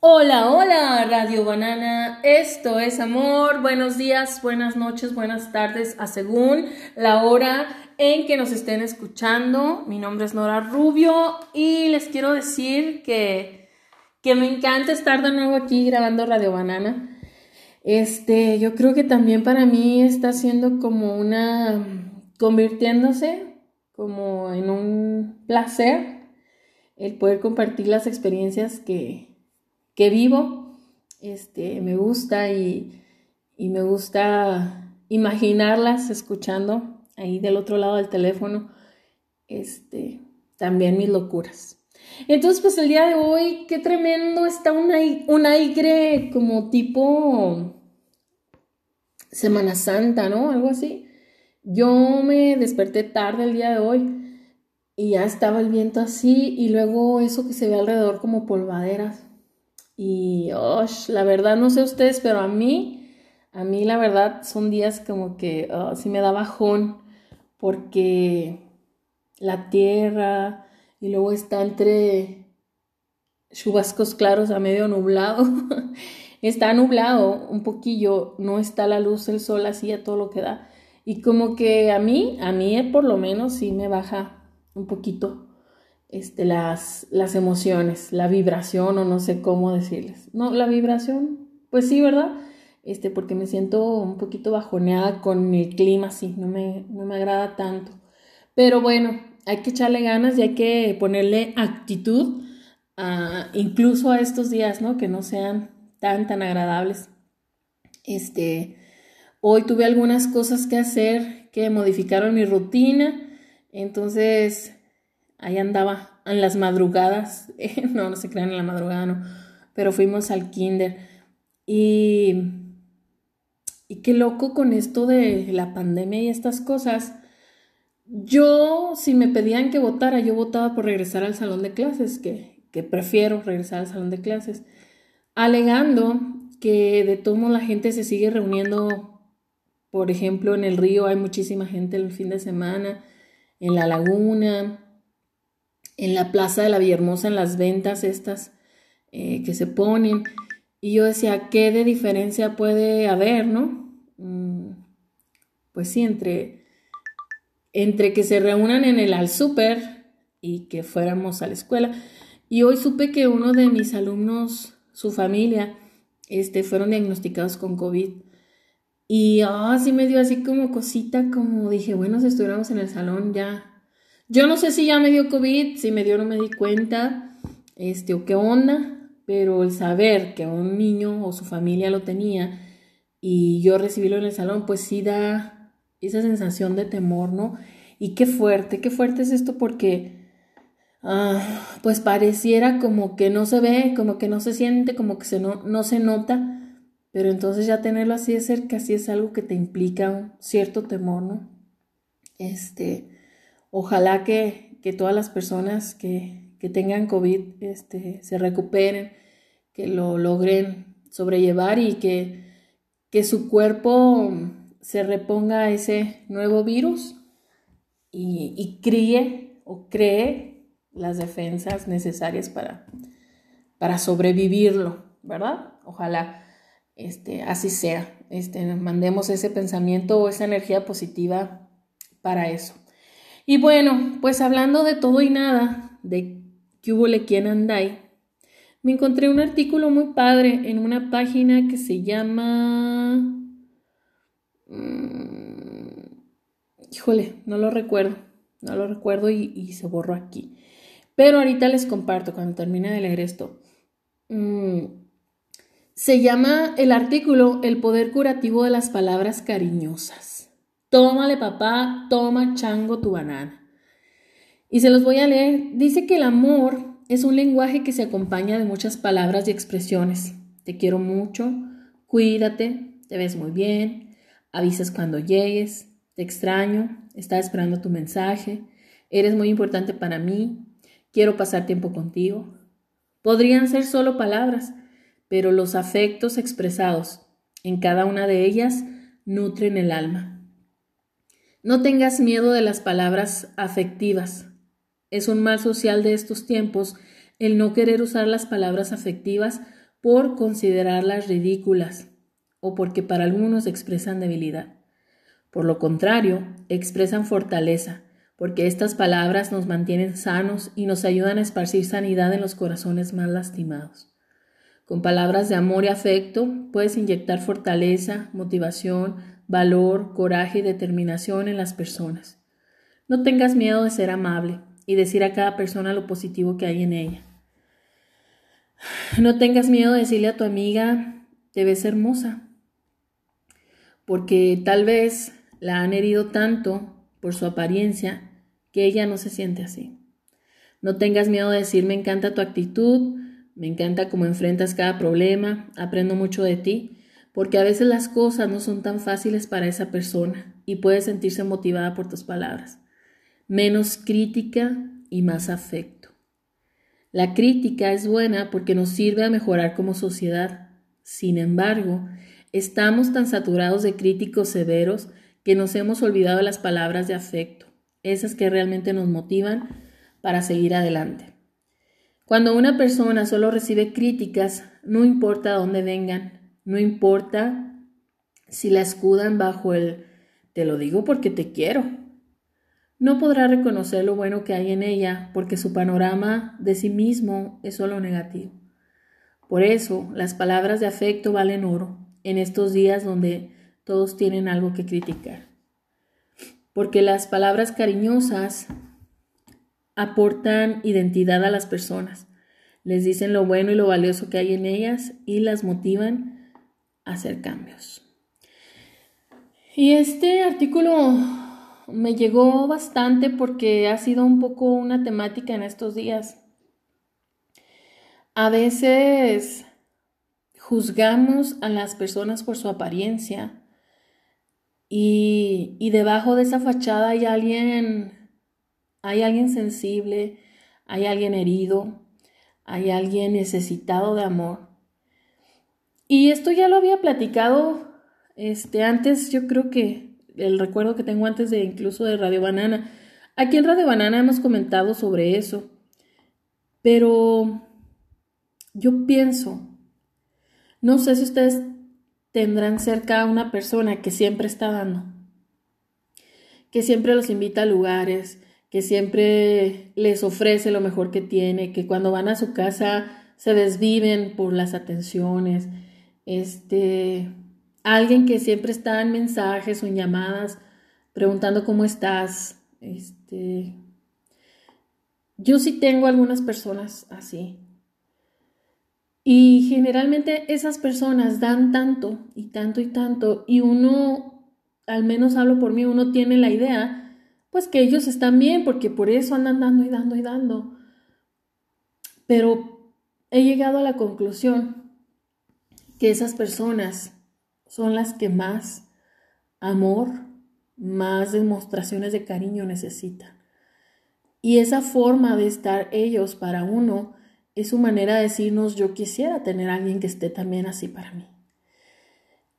Hola, hola, Radio Banana. Esto es amor. Buenos días, buenas noches, buenas tardes, a según la hora en que nos estén escuchando. Mi nombre es Nora Rubio y les quiero decir que, que me encanta estar de nuevo aquí grabando Radio Banana. Este, yo creo que también para mí está siendo como una, convirtiéndose como en un placer el poder compartir las experiencias que, que vivo, este, me gusta y, y me gusta imaginarlas escuchando ahí del otro lado del teléfono, este, también mis locuras. Entonces, pues el día de hoy, qué tremendo, está un, un aire como tipo Semana Santa, ¿no? Algo así. Yo me desperté tarde el día de hoy y ya estaba el viento así y luego eso que se ve alrededor como polvaderas. Y, oh, la verdad, no sé ustedes, pero a mí, a mí la verdad son días como que oh, sí me da bajón porque la tierra y luego está entre chubascos claros a medio nublado. está nublado un poquillo, no está la luz del sol así a todo lo que da. Y como que a mí, a mí por lo menos sí me baja un poquito este, las, las emociones, la vibración o no sé cómo decirles. No, la vibración, pues sí, ¿verdad? Este, porque me siento un poquito bajoneada con el clima, sí, no me, no me agrada tanto. Pero bueno, hay que echarle ganas y hay que ponerle actitud a, incluso a estos días, ¿no? Que no sean tan, tan agradables. Este, hoy tuve algunas cosas que hacer que modificaron mi rutina, entonces ahí andaba en las madrugadas, no, no se crean en la madrugada, no, pero fuimos al kinder. Y, y qué loco con esto de la pandemia y estas cosas. Yo, si me pedían que votara, yo votaba por regresar al salón de clases, que, que prefiero regresar al salón de clases, alegando que de todo modo la gente se sigue reuniendo, por ejemplo, en el río hay muchísima gente el fin de semana, en la laguna, en la plaza de la Villahermosa, en las ventas estas eh, que se ponen. Y yo decía, ¿qué de diferencia puede haber, no? Mm, pues sí, entre, entre que se reúnan en el al súper y que fuéramos a la escuela. Y hoy supe que uno de mis alumnos, su familia, este, fueron diagnosticados con COVID. Y así ah, me dio así como cosita, como dije, bueno, si estuviéramos en el salón ya yo no sé si ya me dio COVID, si me dio no me di cuenta, este, o qué onda, pero el saber que un niño o su familia lo tenía y yo recibirlo en el salón, pues sí da esa sensación de temor, ¿no? Y qué fuerte, qué fuerte es esto porque, ah, pues pareciera como que no se ve, como que no se siente, como que se no, no se nota, pero entonces ya tenerlo así de cerca, sí es algo que te implica un cierto temor, ¿no? Este, Ojalá que, todas las personas que, tengan COVID este, se recuperen, que lo logren sobrellevar y que, que su cuerpo se reponga a ese nuevo virus y, y críe o cree las defensas necesarias para, para sobrevivirlo, ¿verdad? Ojalá este, así sea. Este, mandemos ese pensamiento o esa energía positiva para eso. Y bueno, pues hablando de todo y nada, de que hubo le quien me encontré un artículo muy padre en una página que se llama... Mm, híjole, no lo recuerdo, no lo recuerdo y, se borró aquí. Pero ahorita les comparto cuando termine de leer esto. Mm, se llama el artículo El poder curativo de las palabras cariñosas. Tómale papá, toma chango tu banana. Y se los voy a leer. Dice que el amor es un lenguaje que se acompaña de muchas palabras y expresiones. Te quiero mucho, cuídate, te ves muy bien, avisas cuando llegues, te extraño, estaba esperando tu mensaje, eres muy importante para mí, quiero pasar tiempo contigo. Podrían ser solo palabras, pero los afectos expresados en cada una de ellas nutren el alma. No tengas miedo de las palabras afectivas. Es un mal social de estos tiempos el no querer usar las palabras afectivas por considerarlas ridículas o porque para algunos expresan debilidad. Por lo contrario, expresan fortaleza, porque estas palabras nos mantienen sanos y nos ayudan a esparcir sanidad en los corazones más lastimados. Con palabras de amor y afecto puedes inyectar fortaleza, motivación, valor, coraje y determinación en las personas. No tengas miedo de ser amable y decir a cada persona lo positivo que hay en ella. No tengas miedo de decirle a tu amiga, te ves hermosa, porque tal vez la han herido tanto por su apariencia que ella no se siente así. No tengas miedo de decir, me encanta tu actitud, me encanta cómo enfrentas cada problema, aprendo mucho de ti, porque a veces las cosas no son tan fáciles para esa persona y puede sentirse motivada por tus palabras. Menos crítica y más afecto. La crítica es buena porque nos sirve a mejorar como sociedad. Sin embargo, estamos tan saturados de críticos severos que nos hemos olvidado las palabras de afecto, esas que realmente nos motivan para seguir adelante. Cuando una persona solo recibe críticas, no importa dónde vengan, no importa si la escudan bajo el te lo digo porque te quiero. No podrá reconocer lo bueno que hay en ella porque su panorama de sí mismo es solo negativo. Por eso, las palabras de afecto valen oro en estos días donde todos tienen algo que criticar. Porque las palabras cariñosas aportan identidad a las personas, les dicen lo bueno y lo valioso que hay en ellas y las motivan hacer cambios. Y este artículo me llegó bastante porque ha sido un poco una temática en estos días. A veces juzgamos a las personas por su apariencia y, y debajo de esa fachada hay alguien hay alguien sensible, hay alguien herido, hay alguien necesitado de amor. Y esto ya lo había platicado este, antes, yo creo que el recuerdo que tengo antes de incluso de Radio Banana. Aquí en Radio Banana hemos comentado sobre eso, pero yo pienso, no sé si ustedes tendrán cerca a una persona que siempre está dando, que siempre los invita a lugares, que siempre les ofrece lo mejor que tiene, que cuando van a su casa se desviven por las atenciones, este, alguien que siempre está en mensajes o en llamadas preguntando cómo estás, este, yo sí tengo algunas personas así. Y generalmente esas personas dan tanto y tanto y tanto y uno, al menos hablo por mí, uno tiene la idea pues que ellos están bien, porque por eso andan dando y dando y dando. Pero he llegado a la conclusión que esas personas son las que más amor, más demostraciones de cariño necesitan. Y esa forma de estar ellos para uno es su manera de decirnos yo quisiera tener a alguien que esté también así para mí.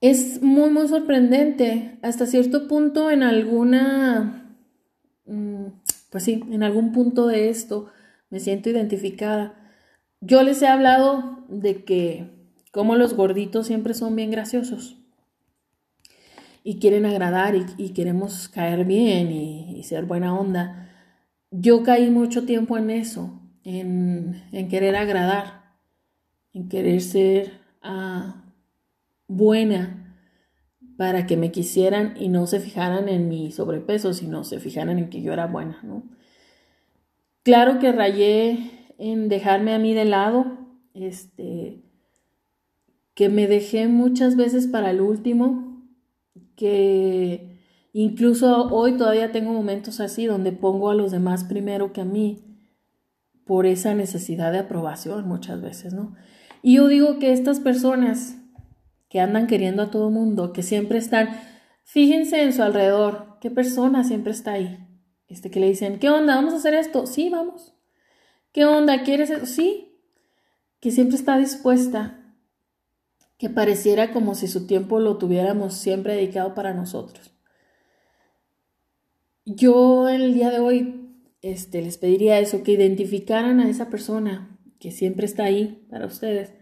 Es muy, muy sorprendente. Hasta cierto punto en alguna Mm, pues sí, en algún punto de esto me siento identificada. Yo les he hablado de que como los gorditos siempre son bien graciosos y quieren agradar y, queremos caer bien y, ser buena onda. Yo caí mucho tiempo en eso, en, querer agradar, en querer ser ah, buena para que me quisieran y no se fijaran en mi sobrepeso, sino se fijaran en que yo era buena, ¿no? Claro que rayé en dejarme a mí de lado, este, que me dejé muchas veces para el último, que incluso hoy todavía tengo momentos así donde pongo a los demás primero que a mí por esa necesidad de aprobación muchas veces, ¿no? Y yo digo que estas personas que andan queriendo a todo mundo, que siempre están, fíjense en su alrededor, qué persona siempre está ahí. Este que le dicen, ¿qué onda? ¿Vamos a hacer esto? Sí, vamos. ¿Qué onda? ¿Quieres eso? Sí. Que siempre está dispuesta. Que pareciera como si su tiempo lo tuviéramos siempre dedicado para nosotros. Yo el día de hoy este, les pediría eso, que identificaran a esa persona que siempre está ahí para ustedes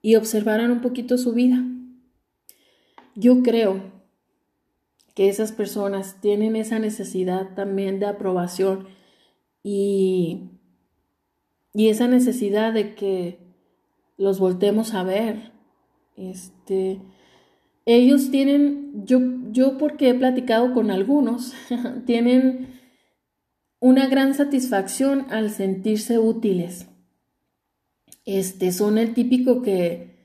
y observaran un poquito su vida. Yo creo que esas personas tienen esa necesidad también de aprobación y, y esa necesidad de que los voltemos a ver. Este, ellos tienen, yo, yo porque he platicado con algunos, tienen una gran satisfacción al sentirse útiles. Este, son el típico que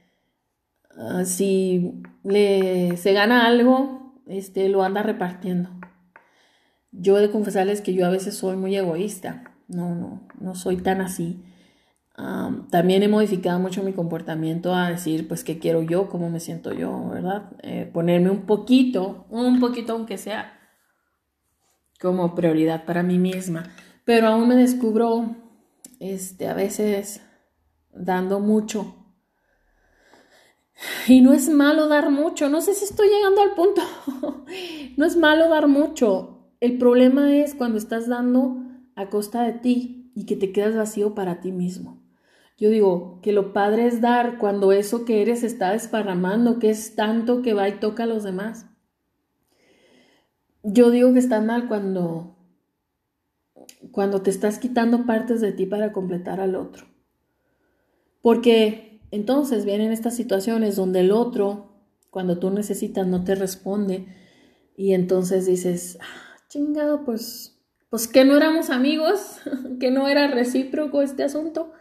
ah, si le, se gana algo, este, lo anda repartiendo. Yo he de confesarles que yo a veces soy muy egoísta. No, no, no soy tan así también he modificado mucho mi comportamiento a decir, pues, qué quiero yo, cómo me siento yo, ¿verdad? Eh, ponerme un poquito, un poquito aunque sea, como prioridad para mí misma. Pero aún me descubro, este, a veces dando mucho. Y no es malo dar mucho, no sé si estoy llegando al punto. no es malo dar mucho. El problema es cuando estás dando a costa de ti y que te quedas vacío para ti mismo. Yo digo que lo padre es dar cuando eso que eres está desparramando, que es tanto que va y toca a los demás. Yo digo que está mal cuando cuando te estás quitando partes de ti para completar al otro. Porque entonces vienen estas situaciones donde el otro, cuando tú necesitas, no te responde y entonces dices, ah, chingado, pues, pues que no éramos amigos, que no era recíproco este asunto.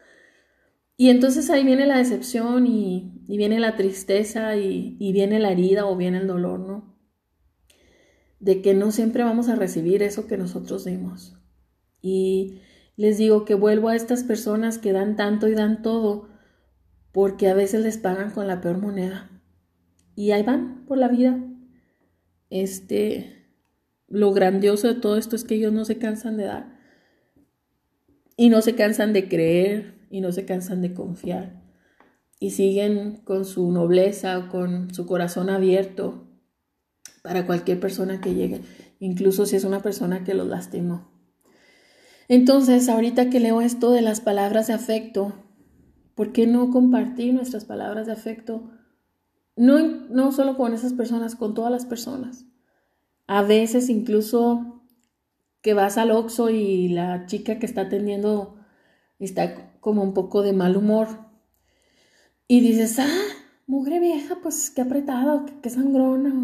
Y entonces ahí viene la decepción y, viene la tristeza y, y, viene la herida o viene el dolor, ¿no? De que no siempre vamos a recibir eso que nosotros dimos. Y les digo que vuelvo a estas personas que dan tanto y dan todo porque a veces les pagan con la peor moneda. Y ahí van por la vida. Este, lo grandioso de todo esto es que ellos no se cansan de dar. Y no se cansan de creer, y no se cansan de confiar y siguen con su nobleza, con su corazón abierto para cualquier persona que llegue, incluso si es una persona que los lastimó. Entonces, ahorita que leo esto de las palabras de afecto, ¿por qué no compartir nuestras palabras de afecto? No, no solo con esas personas, con todas las personas. A veces incluso que vas al Oxxo y la chica que está atendiendo está como un poco de mal humor. Y dices, ah, mugre vieja, pues qué apretada, qué, sangrona.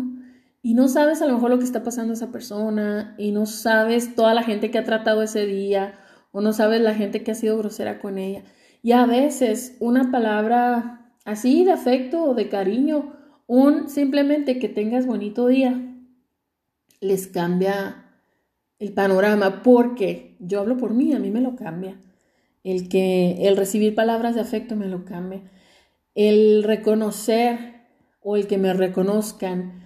Y no sabes a lo mejor lo que está pasando esa persona, y no sabes toda la gente que ha tratado ese día, o no sabes la gente que ha sido grosera con ella. Y a veces una palabra así de afecto o de cariño, un simplemente que tengas bonito día, les cambia el panorama, porque yo hablo por mí, a mí me lo cambia el que el recibir palabras de afecto me lo cambie, el reconocer o el que me reconozcan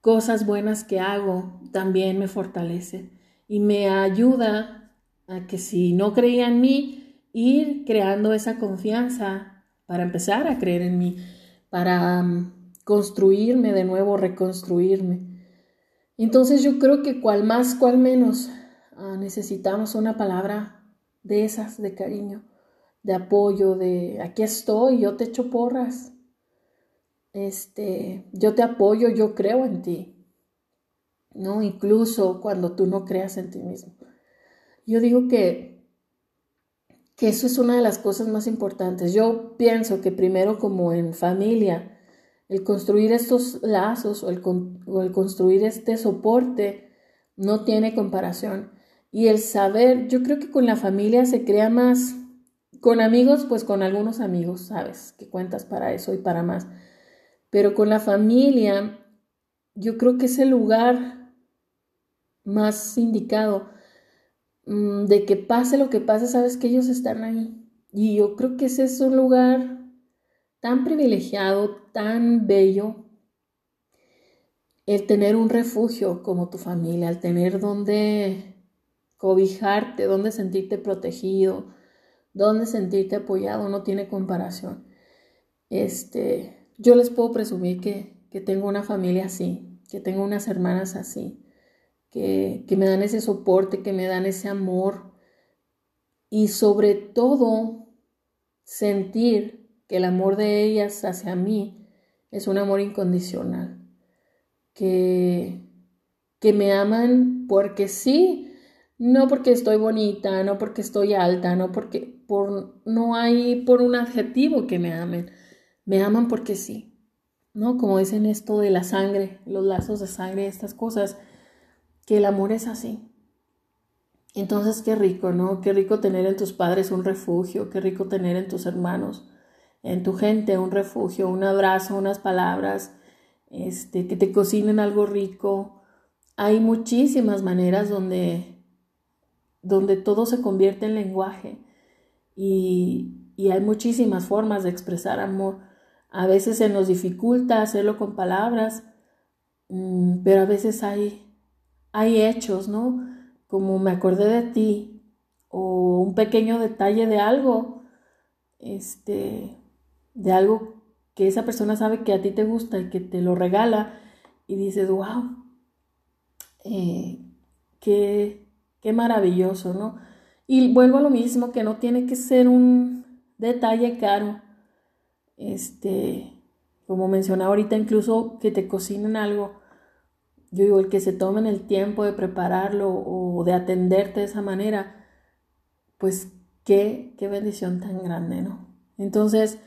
cosas buenas que hago también me fortalece y me ayuda a que si no creía en mí, ir creando esa confianza para empezar a creer en mí, para mm, construirme de nuevo, reconstruirme. Entonces yo creo que cual más, cual menos, ah, necesitamos una palabra de esas de cariño, de apoyo, de aquí estoy, yo te echo porras. Este, yo te apoyo, yo creo en ti. ¿No? Incluso cuando tú no creas en ti mismo. Yo digo que que eso es una de las cosas más importantes. Yo pienso que primero como en familia, el construir estos lazos o el, o el construir este soporte no tiene comparación. Y el saber, yo creo que con la familia se crea más, con amigos, pues con algunos amigos, sabes, que cuentas para eso y para más. Pero con la familia, yo creo que es el lugar más indicado mm, de que pase lo que pase, sabes que ellos están ahí. Y yo creo que ese es un lugar tan privilegiado, tan bello, el tener un refugio como tu familia, el tener donde cobijarte, donde sentirte protegido, donde sentirte apoyado, no tiene comparación. Este, yo les puedo presumir que, que tengo una familia así, que tengo unas hermanas así, que, que me dan ese soporte, que me dan ese amor y sobre todo sentir que el amor de ellas hacia mí es un amor incondicional, que, que me aman porque sí, no porque estoy bonita, no porque estoy alta, no porque por, no hay por un adjetivo que me amen, me aman porque sí, ¿no? Como dicen esto de la sangre, los lazos de sangre, estas cosas, que el amor es así. Entonces, qué rico, ¿no? Qué rico tener en tus padres un refugio, qué rico tener en tus hermanos, en tu gente un refugio, un abrazo, unas palabras, este, que te cocinen algo rico. Hay muchísimas maneras donde, donde todo se convierte en lenguaje y, y hay muchísimas formas de expresar amor. A veces se nos dificulta hacerlo con palabras, mm, pero a veces hay, hay hechos, ¿no? como me acordé de ti o un pequeño detalle de algo, este, de algo que esa persona sabe que a ti te gusta y que te lo regala y dices, wow, eh, qué, qué maravilloso, ¿no? Y vuelvo a lo mismo, que no tiene que ser un detalle caro, este, como mencionaba ahorita, incluso que te cocinen algo yo digo, el que se tomen el tiempo de prepararlo o de atenderte de esa manera, pues qué, qué bendición tan grande, ¿no? Entonces,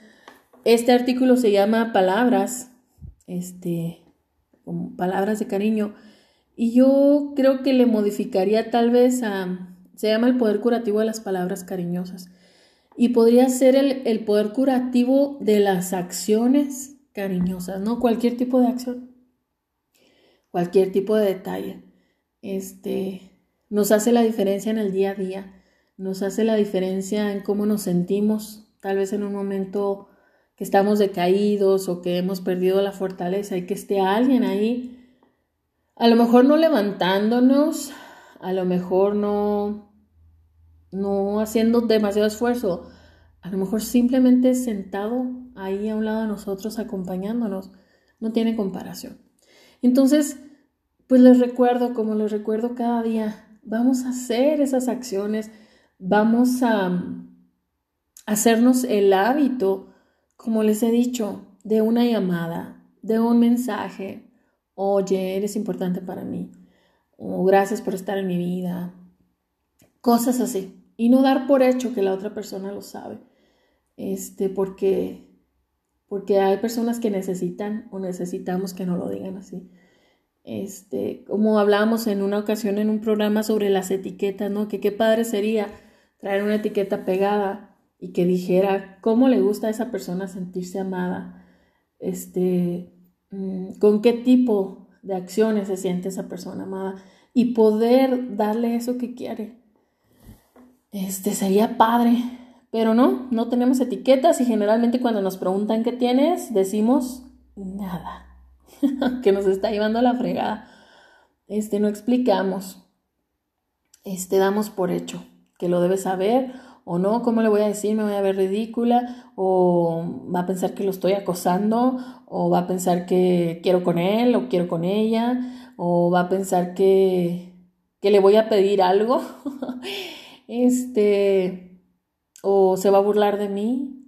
este artículo se llama Palabras, este, palabras de cariño, y yo creo que le modificaría tal vez a, se llama el poder curativo de las palabras cariñosas, y podría ser el, el poder curativo de las acciones cariñosas, ¿no? Cualquier tipo de acción cualquier tipo de detalle. Este, nos hace la diferencia en el día a día, nos hace la diferencia en cómo nos sentimos, tal vez en un momento que estamos decaídos o que hemos perdido la fortaleza y que esté alguien ahí, a lo mejor no levantándonos, a lo mejor no, no haciendo demasiado esfuerzo, a lo mejor simplemente sentado ahí a un lado de nosotros acompañándonos, no tiene comparación. Entonces, pues les recuerdo, como les recuerdo cada día, vamos a hacer esas acciones, vamos a mm, hacernos el hábito, como les he dicho, de una llamada, de un mensaje, oye, eres importante para mí, o gracias por estar en mi vida, cosas así. Y no dar por hecho que la otra persona lo sabe, este, porque, porque hay personas que necesitan o necesitamos que no lo digan así. Este, como hablábamos en una ocasión en un programa sobre las etiquetas, ¿no? Que qué padre sería traer una etiqueta pegada y que dijera cómo le gusta a esa persona sentirse amada, este, con qué tipo de acciones se siente esa persona amada y poder darle eso que quiere. Este sería padre, pero no, no tenemos etiquetas y generalmente cuando nos preguntan qué tienes, decimos nada. que nos está llevando a la fregada. Este, no explicamos. Este, damos por hecho que lo debe saber o no, ¿cómo le voy a decir? Me voy a ver ridícula o va a pensar que lo estoy acosando o va a pensar que quiero con él o quiero con ella o va a pensar que, que le voy a pedir algo. este, o se va a burlar de mí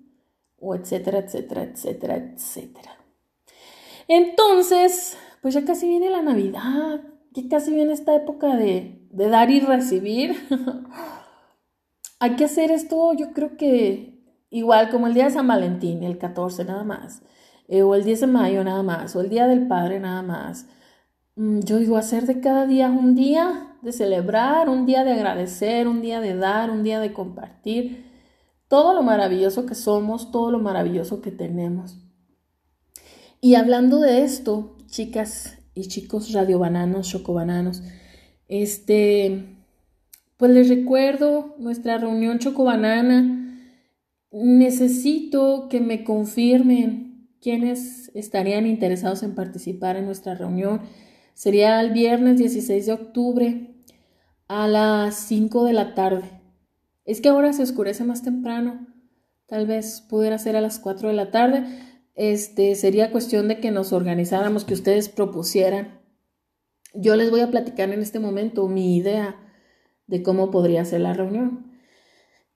o etcétera, etcétera, etcétera, etcétera. Entonces, pues ya casi viene la Navidad, ya casi viene esta época de, dar y recibir. Hay que hacer esto, yo creo que igual como el día de San Valentín, el 14 nada más, eh, o el 10 de mayo nada más, o el Día del Padre nada más. Mm, yo digo, hacer de cada día un día de celebrar, un día de agradecer, un día de dar, un día de compartir todo lo maravilloso que somos, todo lo maravilloso que tenemos. Y hablando de esto, chicas y chicos radiobananos, chocobananos, este, pues les recuerdo nuestra reunión chocobanana. Necesito que me confirmen quiénes estarían interesados en participar en nuestra reunión. Sería el viernes 16 de octubre a las 5 de la tarde. Es que ahora se oscurece más temprano. Tal vez pudiera ser a las 4 de la tarde este, sería cuestión de que nos organizáramos, que ustedes propusieran. Yo les voy a platicar en este momento mi idea de cómo podría ser la reunión.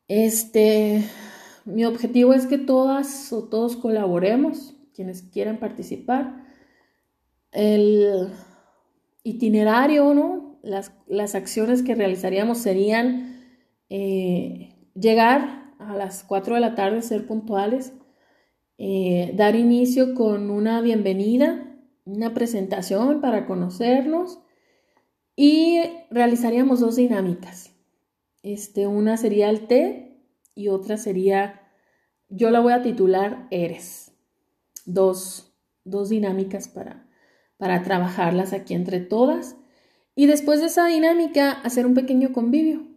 Este, mi objetivo es que todas o todos colaboremos, quienes quieran participar. El itinerario, ¿no? Las, las acciones que realizaríamos serían eh, llegar a las 4 de la tarde, ser puntuales, eh, dar inicio con una bienvenida, una presentación para conocernos y realizaríamos dos dinámicas. Este, una sería el té y otra sería, yo la voy a titular Eres. Dos, dos dinámicas para, para trabajarlas aquí entre todas. Y después de esa dinámica, hacer un pequeño convivio.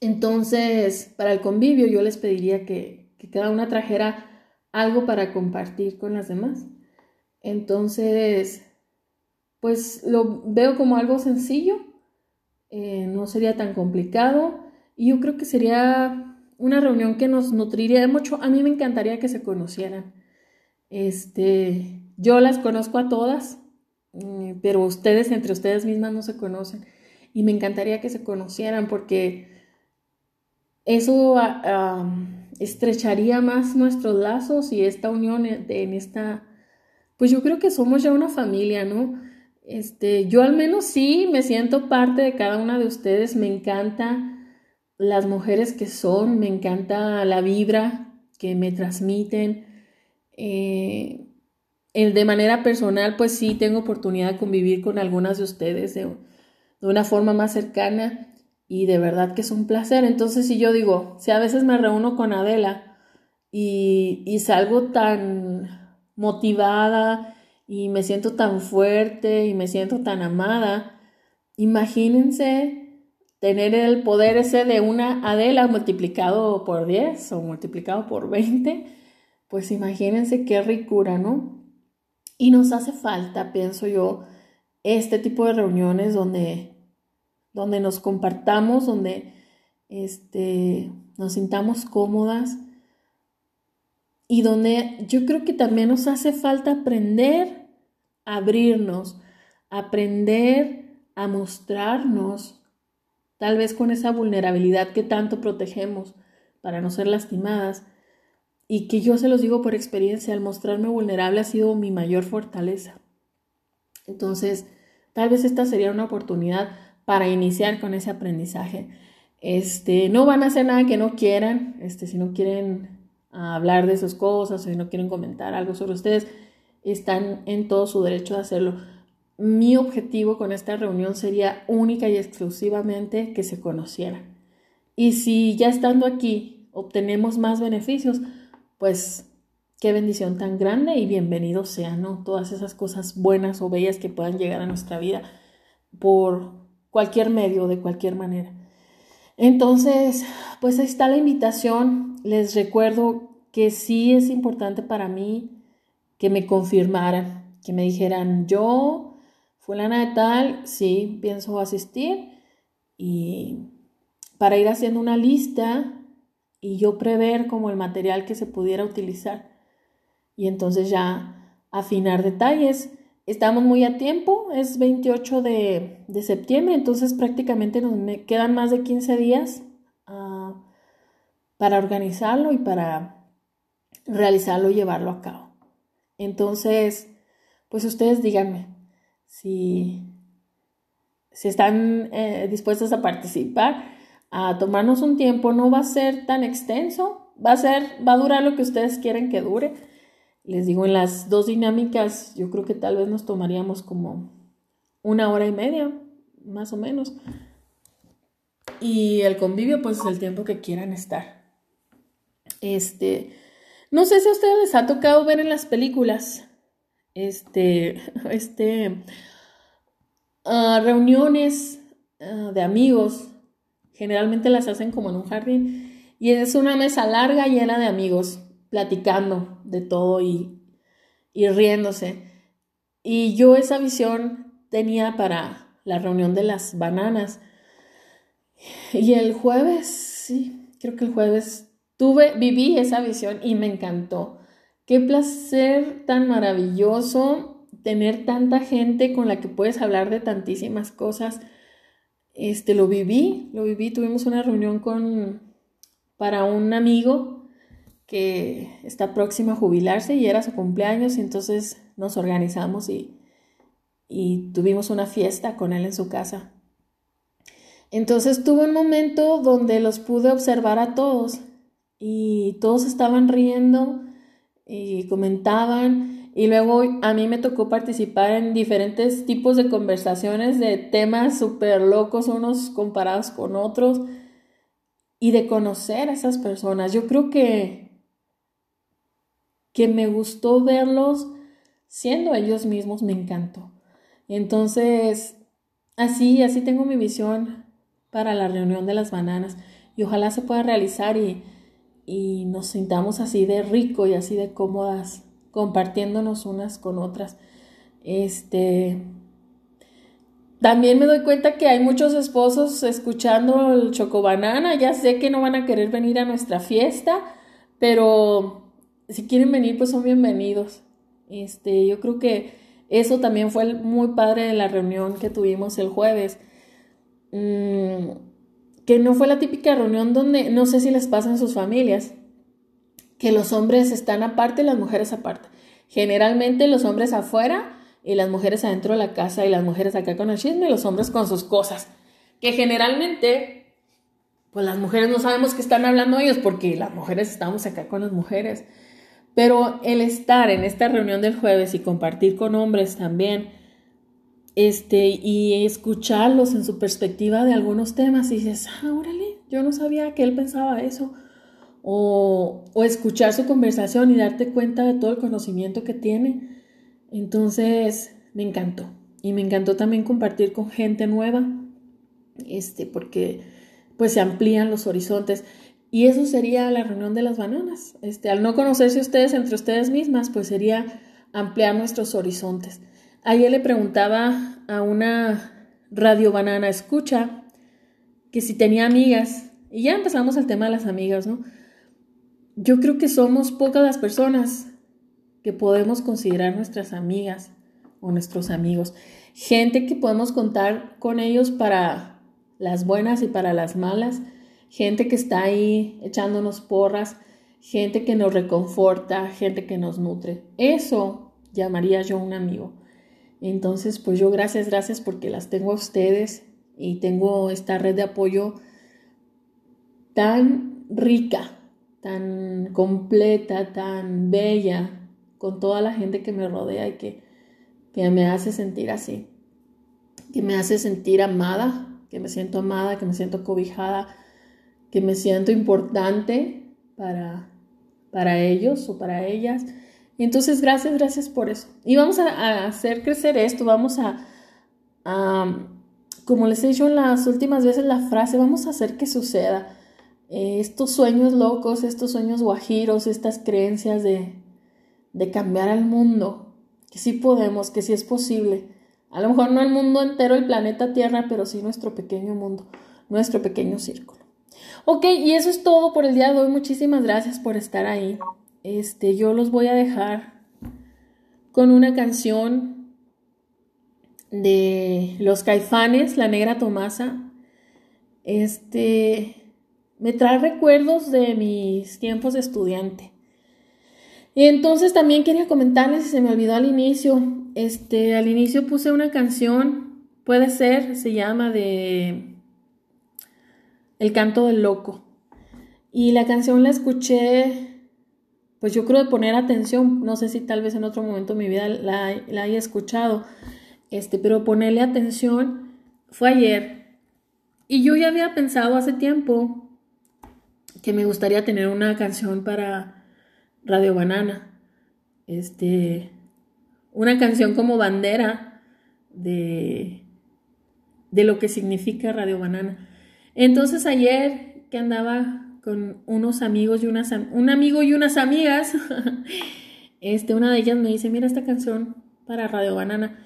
Entonces, para el convivio yo les pediría que, que cada una trajera algo para compartir con las demás. Entonces, pues lo veo como algo sencillo, eh, no sería tan complicado y yo creo que sería una reunión que nos nutriría mucho. A mí me encantaría que se conocieran. Este, yo las conozco a todas, mm, pero ustedes entre ustedes mismas no se conocen y me encantaría que se conocieran porque eso ah, ah, estrecharía más nuestros lazos y esta unión en esta, pues yo creo que somos ya una familia, ¿no? Este, yo al menos sí me siento parte de cada una de ustedes, me encanta las mujeres que son, me encanta la vibra que me transmiten. Eh, de manera personal, pues sí tengo oportunidad de convivir con algunas de ustedes de, una forma más cercana y de verdad que es un placer. Entonces, si yo digo, si a veces me reúno con Adela y, y salgo tan motivada, y me siento tan fuerte y me siento tan amada. Imagínense tener el poder ese de una Adela multiplicado por 10 o multiplicado por 20, pues imagínense qué ricura, ¿no? Y nos hace falta, pienso yo, este tipo de reuniones donde, donde nos compartamos, donde este, nos sintamos cómodas y donde yo creo que también nos hace falta aprender a abrirnos, aprender a mostrarnos, tal vez con esa vulnerabilidad que tanto protegemos para no ser lastimadas. Y que yo se los digo por experiencia, al mostrarme vulnerable ha sido mi mayor fortaleza. Entonces, tal vez esta sería una oportunidad para iniciar con ese aprendizaje. Este, no van a hacer nada que no quieran, este, si no quieren hablar de sus cosas, o si no quieren comentar algo sobre ustedes, están en todo su derecho de hacerlo. Mi objetivo con esta reunión sería única y exclusivamente que se conocieran. Y si ya estando aquí obtenemos más beneficios, pues qué bendición tan grande y bienvenido sean, ¿no? Todas esas cosas buenas o bellas que puedan llegar a nuestra vida por cualquier medio, de cualquier manera. Entonces, pues ahí está la invitación. Les recuerdo que sí es importante para mí que me confirmaran, que me dijeran, yo, fulana de tal, sí, pienso asistir y para ir haciendo una lista y yo prever como el material que se pudiera utilizar y entonces ya afinar detalles. Estamos muy a tiempo, es 28 de, septiembre, entonces prácticamente nos quedan más de 15 días ah, para organizarlo y para realizarlo y llevarlo a cabo. Entonces, pues ustedes díganme si, si están eh, dispuestos a participar, a tomarnos un tiempo, no va a ser tan extenso, va a ser, va a durar lo que ustedes quieren que dure les digo, en las dos dinámicas yo creo que tal vez nos tomaríamos como una hora y media, más o menos. Y el convivio, pues es el tiempo que quieran estar. Este, no sé si a ustedes les ha tocado ver en las películas, este, este, ah, reuniones ah, de amigos, generalmente las hacen como en un jardín, y es una mesa larga llena de amigos platicando de todo y, y riéndose. Y yo esa visión tenía para la reunión de las bananas. Y el jueves, sí, creo que el jueves tuve, viví esa visión y me encantó. Qué placer tan maravilloso tener tanta gente con la que puedes hablar de tantísimas cosas. Este, lo viví, lo viví, tuvimos una reunión con, para un amigo que está próxima a jubilarse y era su cumpleaños y entonces nos organizamos y, y tuvimos una fiesta con él en su casa. Entonces tuve un momento donde los pude observar a todos y todos estaban riendo y comentaban y luego a mí me tocó participar en diferentes tipos de conversaciones de temas súper locos unos comparados con otros y de conocer a esas personas. Yo creo que que me gustó verlos siendo ellos mismos, me encantó. Entonces, así, así tengo mi visión para la reunión de las bananas y ojalá se pueda realizar y, y nos sintamos así de rico y así de cómodas compartiéndonos unas con otras. Este también me doy cuenta que hay muchos esposos escuchando el chocobanana, ya sé que no van a querer venir a nuestra fiesta, pero si quieren venir pues son bienvenidos. Este, yo creo que eso también fue muy padre de la reunión que tuvimos el jueves. Mm, que no fue la típica reunión donde, no sé si les pasa en sus familias, que los hombres están aparte y las mujeres aparte. Generalmente los hombres afuera y las mujeres adentro de la casa y las mujeres acá con el chisme y los hombres con sus cosas. Que generalmente, pues las mujeres no sabemos qué están hablando ellos porque las mujeres estamos acá con las mujeres. Pero el estar en esta reunión del jueves y compartir con hombres también, este, y escucharlos en su perspectiva de algunos temas, y dices, ah, órale, yo no sabía que él pensaba eso. O, o escuchar su conversación y darte cuenta de todo el conocimiento que tiene. Entonces, me encantó. Y me encantó también compartir con gente nueva, este, porque pues se amplían los horizontes. Y eso sería la reunión de las bananas. Este, al no conocerse ustedes entre ustedes mismas, pues sería ampliar nuestros horizontes. Ayer le preguntaba a una radio banana escucha que si tenía amigas, y ya empezamos el tema de las amigas, ¿no? Yo creo que somos pocas las personas que podemos considerar nuestras amigas o nuestros amigos. Gente que podemos contar con ellos para las buenas y para las malas gente que está ahí echándonos porras, gente que nos reconforta, gente que nos nutre. Eso llamaría yo un amigo. Entonces, pues yo gracias, gracias porque las tengo a ustedes y tengo esta red de apoyo tan rica, tan completa, tan bella, con toda la gente que me rodea y que, que me hace sentir así, que me hace sentir amada, que me siento amada, que me siento cobijada, que me siento importante para, para ellos o para ellas. Entonces, gracias, gracias por eso. Y vamos a, hacer crecer esto, vamos a, como les he dicho en las últimas veces la frase, vamos a hacer que suceda. Eh, estos sueños locos, estos sueños guajiros, estas creencias de, de cambiar al mundo, que sí podemos, que sí es posible. A lo mejor no el mundo entero, el planeta Tierra, pero sí nuestro pequeño mundo, nuestro pequeño círculo. Ok, y eso es todo por el día de hoy. Muchísimas gracias por estar ahí. Este, yo los voy a dejar con una canción de Los Caifanes, La Negra Tomasa. Este, me trae recuerdos de mis tiempos de estudiante. Y entonces también quería comentarles, si se me olvidó al inicio, este, al inicio puse una canción, puede ser, se llama de el canto del loco. Y la canción la escuché, pues yo creo de poner atención, no sé si tal vez en otro momento de mi vida la, haya escuchado, este, pero ponerle atención fue ayer. Y yo ya había pensado hace tiempo que me gustaría tener una canción para Radio Banana. Este, una canción como bandera de, de lo que significa Radio Banana. Entonces ayer que andaba con unos amigos y unas un amigo y unas amigas, este, una de ellas me dice, mira esta canción para Radio Banana.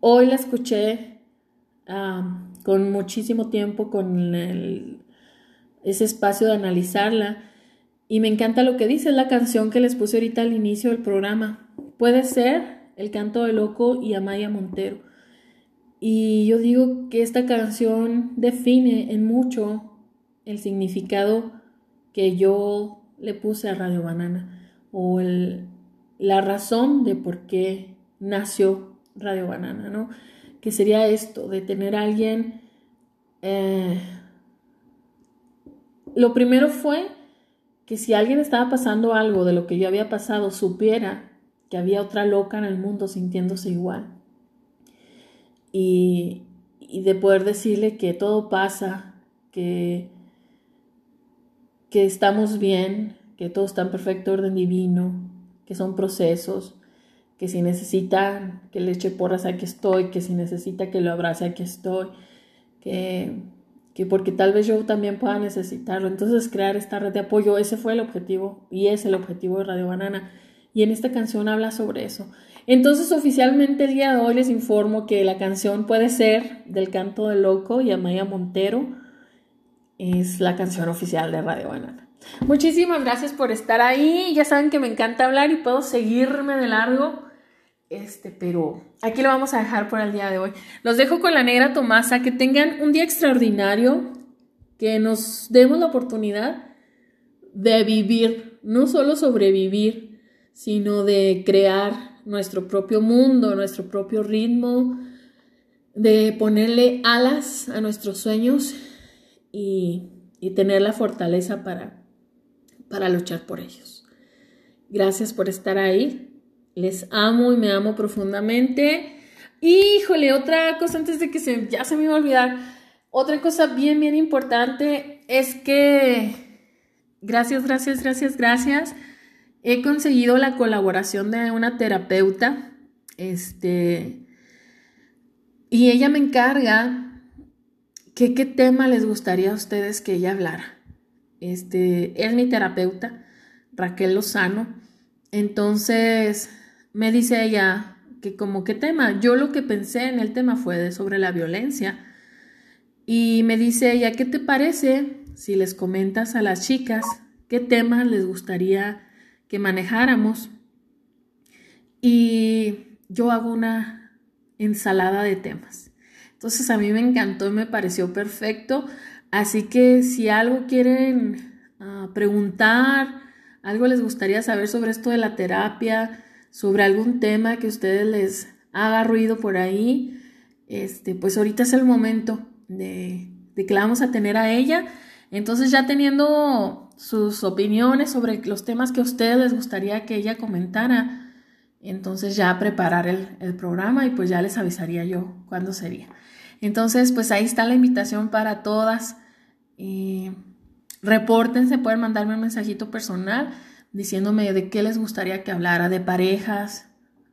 Hoy la escuché con muchísimo tiempo, con ese espacio de analizarla. Y me encanta lo que dice, la canción que les puse ahorita al inicio del programa. Puede ser El canto de loco y Amaya Montero. Y yo digo que esta canción define en mucho el significado que yo le puse a Radio Banana o la razón de por qué nació Radio Banana, ¿no? Que sería esto, de tener alguien... Eh, lo primero fue que si alguien estaba pasando algo de lo que yo había pasado, supiera que había otra loca en el mundo sintiéndose igual. Y, de poder decirle que todo pasa, que, que estamos bien, que todo está en perfecto orden divino, que son procesos, que si necesita que le eche porras, aquí estoy, que si necesita que lo abrace, aquí estoy, que, que porque tal vez yo también pueda necesitarlo. Entonces crear esta red de apoyo, ese fue el objetivo y es el objetivo de Radio Banana. Y en esta canción habla sobre eso. Entonces oficialmente el día de hoy les informo que la canción puede ser del canto del loco y Amaya Montero. Es la canción oficial de Radio Banana. Muchísimas gracias por estar ahí. Ya saben que me encanta hablar y puedo seguirme de largo. Este, pero aquí lo vamos a dejar por el día de hoy. Los dejo con la negra Tomasa. Que tengan un día extraordinario. Que nos demos la oportunidad de vivir, no solo sobrevivir, sino de crear nuestro propio mundo, nuestro propio ritmo, de ponerle alas a nuestros sueños y, tener la fortaleza para, para luchar por ellos. Gracias por estar ahí. Les amo y me amo profundamente. Híjole, otra cosa antes de que se, ya se me iba a olvidar. Otra cosa bien, bien importante es que gracias, gracias, gracias, gracias he conseguido la colaboración de una terapeuta, este, y ella me encarga que qué tema les gustaría a ustedes que ella hablara. Este, es mi terapeuta, Raquel Lozano. Entonces, me dice ella que como qué tema, yo lo que pensé en el tema fue de sobre la violencia. Y me dice ella, ¿qué te parece si les comentas a las chicas qué temas les gustaría que manejáramos y yo hago una ensalada de temas. Entonces a mí me encantó me pareció perfecto. Así que si algo quieren ah, preguntar, algo les gustaría saber sobre esto de la terapia, sobre algún tema que a ustedes les haga ruido por ahí, este, pues ahorita es el momento de, de que la vamos a tener a ella. Entonces ya teniendo sus opiniones sobre los temas que a ustedes les gustaría que ella comentara. Entonces ya preparar el, programa y pues ya les avisaría yo cuándo sería. Entonces pues ahí está la invitación para todas. Eh, repórtense, pueden mandarme un mensajito personal diciéndome de qué les gustaría que hablara, de parejas,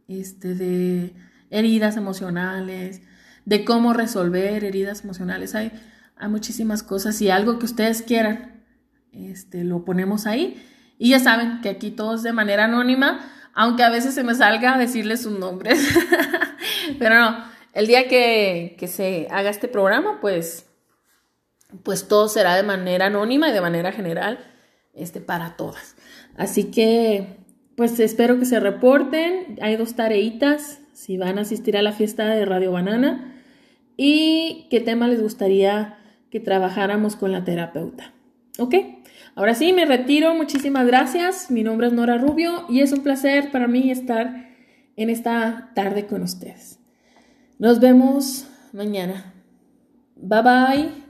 este, de heridas emocionales, de cómo resolver heridas emocionales. Hay, hay muchísimas cosas y algo que ustedes quieran este, lo ponemos ahí. Y ya saben que aquí todos de manera anónima, aunque a veces se me salga decirles sus nombres. Pero no, el día que, que, se haga este programa, pues, pues todo será de manera anónima y de manera general este, para todas. Así que, pues espero que se reporten. Hay dos tareitas si van a asistir a la fiesta de Radio Banana y qué tema les gustaría que trabajáramos con la terapeuta. ¿Ok? Ahora sí, me retiro. Muchísimas gracias. Mi nombre es Nora Rubio y es un placer para mí estar en esta tarde con ustedes. Nos vemos mañana. Bye bye.